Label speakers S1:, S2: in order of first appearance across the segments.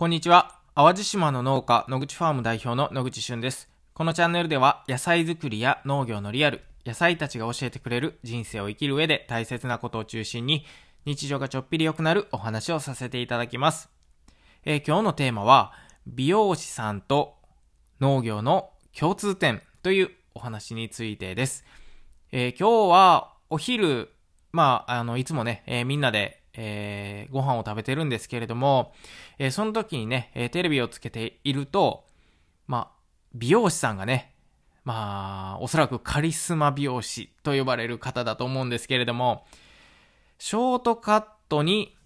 S1: こんにちは。淡路島の農家、野口ファーム代表の野口俊です。このチャンネルでは、野菜作りや農業のリアル、野菜たちが教えてくれる人生を生きる上で大切なことを中心に、日常がちょっぴり良くなるお話をさせていただきます。えー、今日のテーマは、美容師さんと農業の共通点というお話についてです。えー、今日はお昼、まあ、あの、いつもね、えー、みんなでえー、ご飯を食べてるんですけれども、え、その時にね、え、テレビをつけていると、まあ、美容師さんがね、まあ、おそらくカリスマ美容師と呼ばれる方だと思うんですけれども、ショートカットに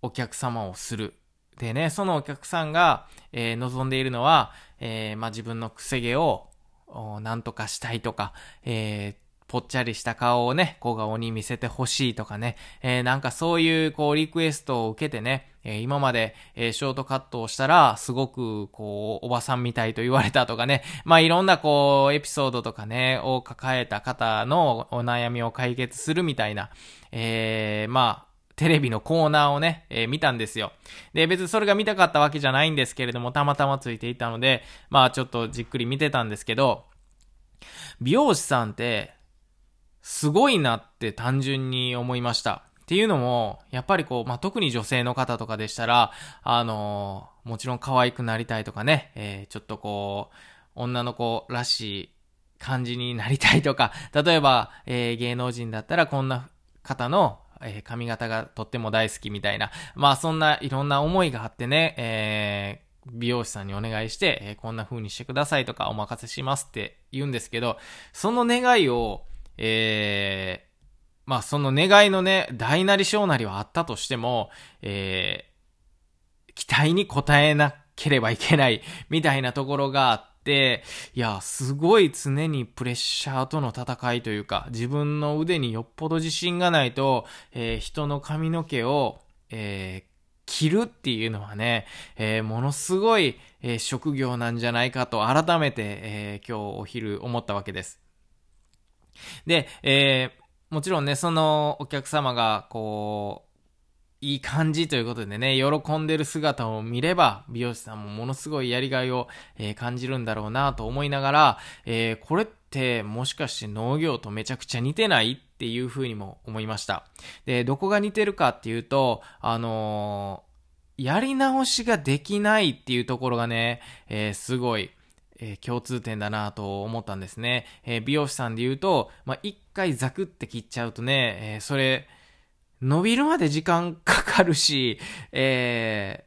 S1: お客様をする。でね、そのお客さんが、えー、望んでいるのは、えー、まあ、自分のくせ毛を、なんとかしたいとか、えー、ぽっちゃりした顔をね、小顔に見せてほしいとかね、え、なんかそういうこうリクエストを受けてね、えー、今まで、えー、ショートカットをしたら、すごくこう、おばさんみたいと言われたとかね、まあいろんなこう、エピソードとかね、を抱えた方のお悩みを解決するみたいな、えー、まあ、テレビのコーナーをね、えー、見たんですよ。で、別にそれが見たかったわけじゃないんですけれども、たまたまついていたので、まあちょっとじっくり見てたんですけど、美容師さんって、すごいなって単純に思いました。っていうのも、やっぱりこう、まあ、特に女性の方とかでしたら、あのー、もちろん可愛くなりたいとかね、えー、ちょっとこう、女の子らしい感じになりたいとか、例えば、えー、芸能人だったらこんな方の、え髪型がとっても大好きみたいな、まあそんないろんな思いがあってね、え美容師さんにお願いして、えこんな風にしてくださいとかお任せしますって言うんですけど、その願いを、えー、まあその願いのね、大なり小なりはあったとしても、えー、期待に応えなければいけないみたいなところがあって、いや、すごい常にプレッシャーとの戦いというか、自分の腕によっぽど自信がないと、えー、人の髪の毛を、えー、切るっていうのはね、えー、ものすごい、えー、職業なんじゃないかと改めて、えー、今日お昼思ったわけです。で、えー、もちろんね、そのお客様が、こう、いい感じということでね、喜んでる姿を見れば、美容師さんもものすごいやりがいを、えー、感じるんだろうなと思いながら、えー、これってもしかして農業とめちゃくちゃ似てないっていうふうにも思いました。で、どこが似てるかっていうと、あのー、やり直しができないっていうところがね、えすごい、え、共通点だなと思ったんですね。え、美容師さんで言うと、まあ、一回ザクって切っちゃうとね、えー、それ、伸びるまで時間かかるし、え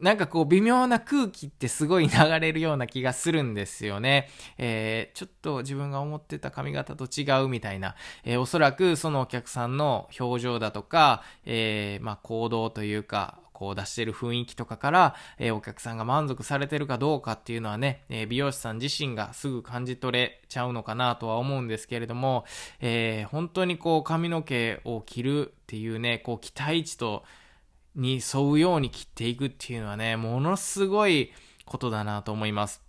S1: ー、なんかこう微妙な空気ってすごい流れるような気がするんですよね。えー、ちょっと自分が思ってた髪型と違うみたいな、えー、おそらくそのお客さんの表情だとか、え、まあ行動というか、こう出してる雰囲気とかから、えー、お客さんが満足されてるかどうかっていうのはね、えー、美容師さん自身がすぐ感じ取れちゃうのかなとは思うんですけれども、えー、本当にこう髪の毛を切るっていうね、こう期待値と、に沿うように切っていくっていうのはね、ものすごいことだなと思います。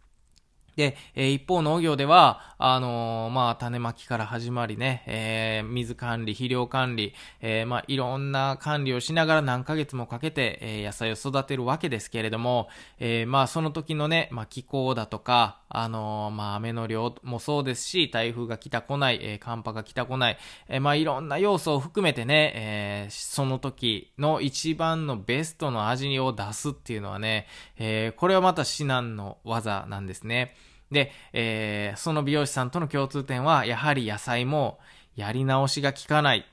S1: で、え、一方農業では、あのー、まあ、種まきから始まりね、えー、水管理、肥料管理、えまあ、いろんな管理をしながら何ヶ月もかけて、え野菜を育てるわけですけれども、えまあ、その時のね、まあ、気候だとか、あのまあ、雨の量もそうですし、台風が来た来ない、え寒波が来た来ない、えまあ、いろんな要素を含めてね、えその時の一番のベストの味を出すっていうのはね、えこれはまた至難の技なんですね。で、えー、その美容師さんとの共通点は、やはり野菜もやり直しが効かない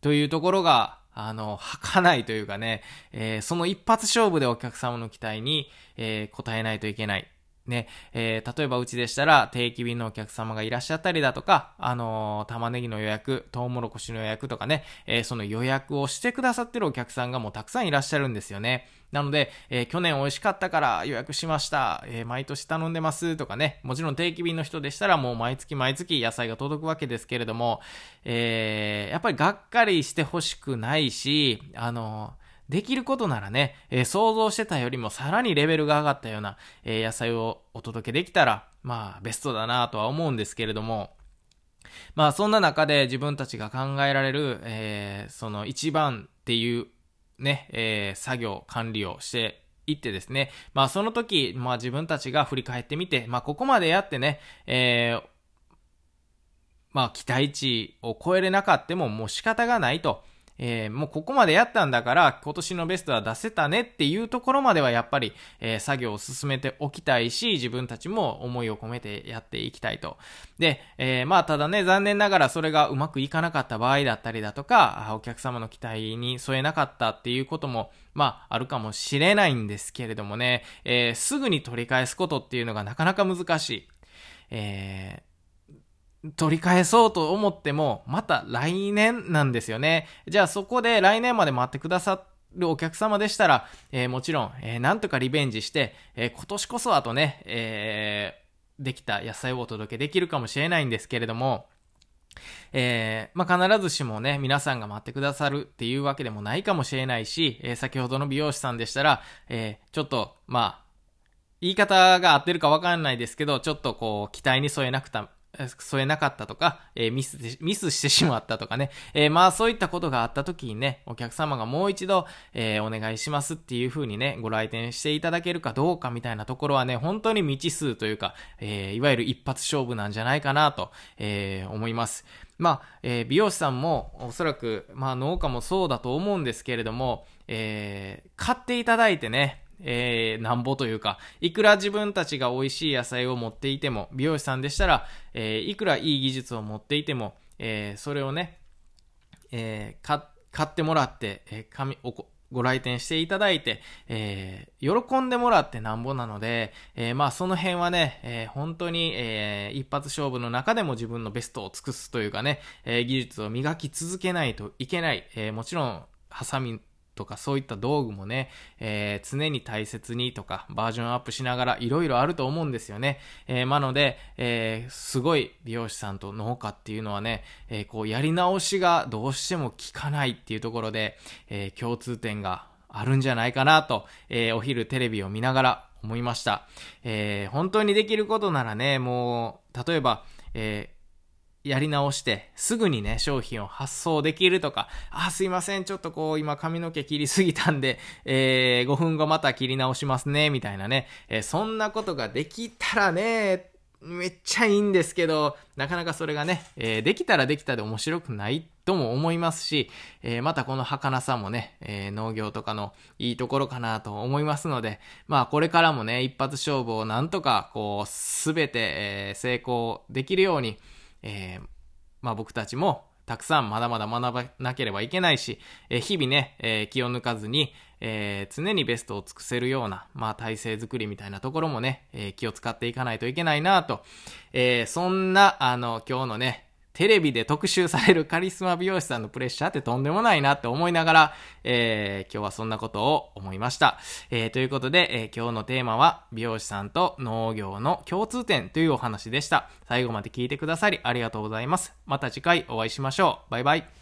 S1: というところが、あの、吐かないというかね、えー、その一発勝負でお客様の期待に、えー、応えないといけない。ね、えー、例えばうちでしたら定期便のお客様がいらっしゃったりだとか、あのー、玉ねぎの予約、トウモロコシの予約とかね、えー、その予約をしてくださってるお客さんがもうたくさんいらっしゃるんですよね。なので、えー、去年美味しかったから予約しました、え毎年頼んでますとかね、もちろん定期便の人でしたらもう毎月毎月野菜が届くわけですけれども、えやっぱりがっかりしてほしくないし、あのできることならね、えー、想像してたよりもさらにレベルが上がったような、えー、野菜をお届けできたら、まあ、ベストだなとは思うんですけれども、まあ、そんな中で自分たちが考えられる、えー、その一番っていうね、え、作業、管理をして行ってですね、まあその時、まあ自分たちが振り返ってみて、まあここまでやってね、え、まあ期待値を超えれなかってももう仕方がないと。えー、もうここまでやったんだから今年のベストは出せたねっていうところまではやっぱり、えー、作業を進めておきたいし、自分たちも思いを込めてやっていきたいと。で、えー、まあただね、残念ながらそれがうまくいかなかった場合だったりだとか、お客様の期待に添えなかったっていうことも、まああるかもしれないんですけれどもね、えすぐに取り返すことっていうのがなかなか難しい。えー取り返そうと思っても、また来年なんですよね。じゃあそこで来年まで待ってくださるお客様でしたら、えー、もちろん、えー、なんとかリベンジして、えー、今年こそはとね、えできた野菜をお届けできるかもしれないんですけれども、えー、まあ、必ずしもね、皆さんが待ってくださるっていうわけでもないかもしれないし、えー、先ほどの美容師さんでしたら、えー、ちょっと、まあ、言い方が合ってるかわかんないですけど、ちょっとこう、期待に添えなくた、添えなかったとか、えー、ミスミスしてしまったとかね、えー、まあそういったことがあった時にね、お客様がもう一度、えー、お願いしますっていう風にね、ご来店していただけるかどうかみたいなところはね、本当に未知数というか、えいわゆる一発勝負なんじゃないかなと、え思います。まあ、え美容師さんもおそらく、まあ農家もそうだと思うんですけれども、え買っていただいてね、えー、なんぼというか、いくら自分たちが美味しい野菜を持っていても、美容師さんでしたら、えー、いくらいい技術を持っていても、えー、それをね、えー、買ってもらって、えー、紙おご来店していただいて、えー、喜んでもらってなんぼなので、えー、まあその辺はね、えー、本当に、えー、一発勝負の中でも自分のベストを尽くすというかね、えー、技術を磨き続けないといけない。えー、もちろん、ハサミとかそういった道具もね、えー、常に大切にとかバージョンアップしながらいろいろあると思うんですよね。えー、なので、えー、すごい美容師さんと農家っていうのはね、え、こうやり直しがどうしても効かないっていうところで、え、共通点があるんじゃないかなと、え、お昼テレビを見ながら思いました。え、本当にできることならね、もう、例えば、えーやり直して、すぐにね、商品を発送できるとか、あ、すいません、ちょっとこう、今髪の毛切りすぎたんで、えー、5分後また切り直しますね、みたいなね、えー、そんなことができたらね、めっちゃいいんですけど、なかなかそれがね、えー、できたらできたで面白くないとも思いますし、えー、またこの儚さもね、えー、農業とかのいいところかなと思いますので、まあこれからもね、一発勝負をなんとかこう、すべて、え成功できるように、えー、まあ僕たちもたくさんまだまだ学ばなければいけないし、え、日々ね、え、気を抜かずに、えー、常にベストを尽くせるような、まあ体制づくりみたいなところもね、え気を使っていかないといけないなと、えそんな、あの、今日のね、テレビで特集されるカリスマ美容師さんのプレッシャーってとんでもないなって思いながら、えー、今日はそんなことを思いました。えー、ということで、えー、今日のテーマは美容師さんと農業の共通点というお話でした。最後まで聞いてくださりありがとうございます。また次回お会いしましょう。バイバイ。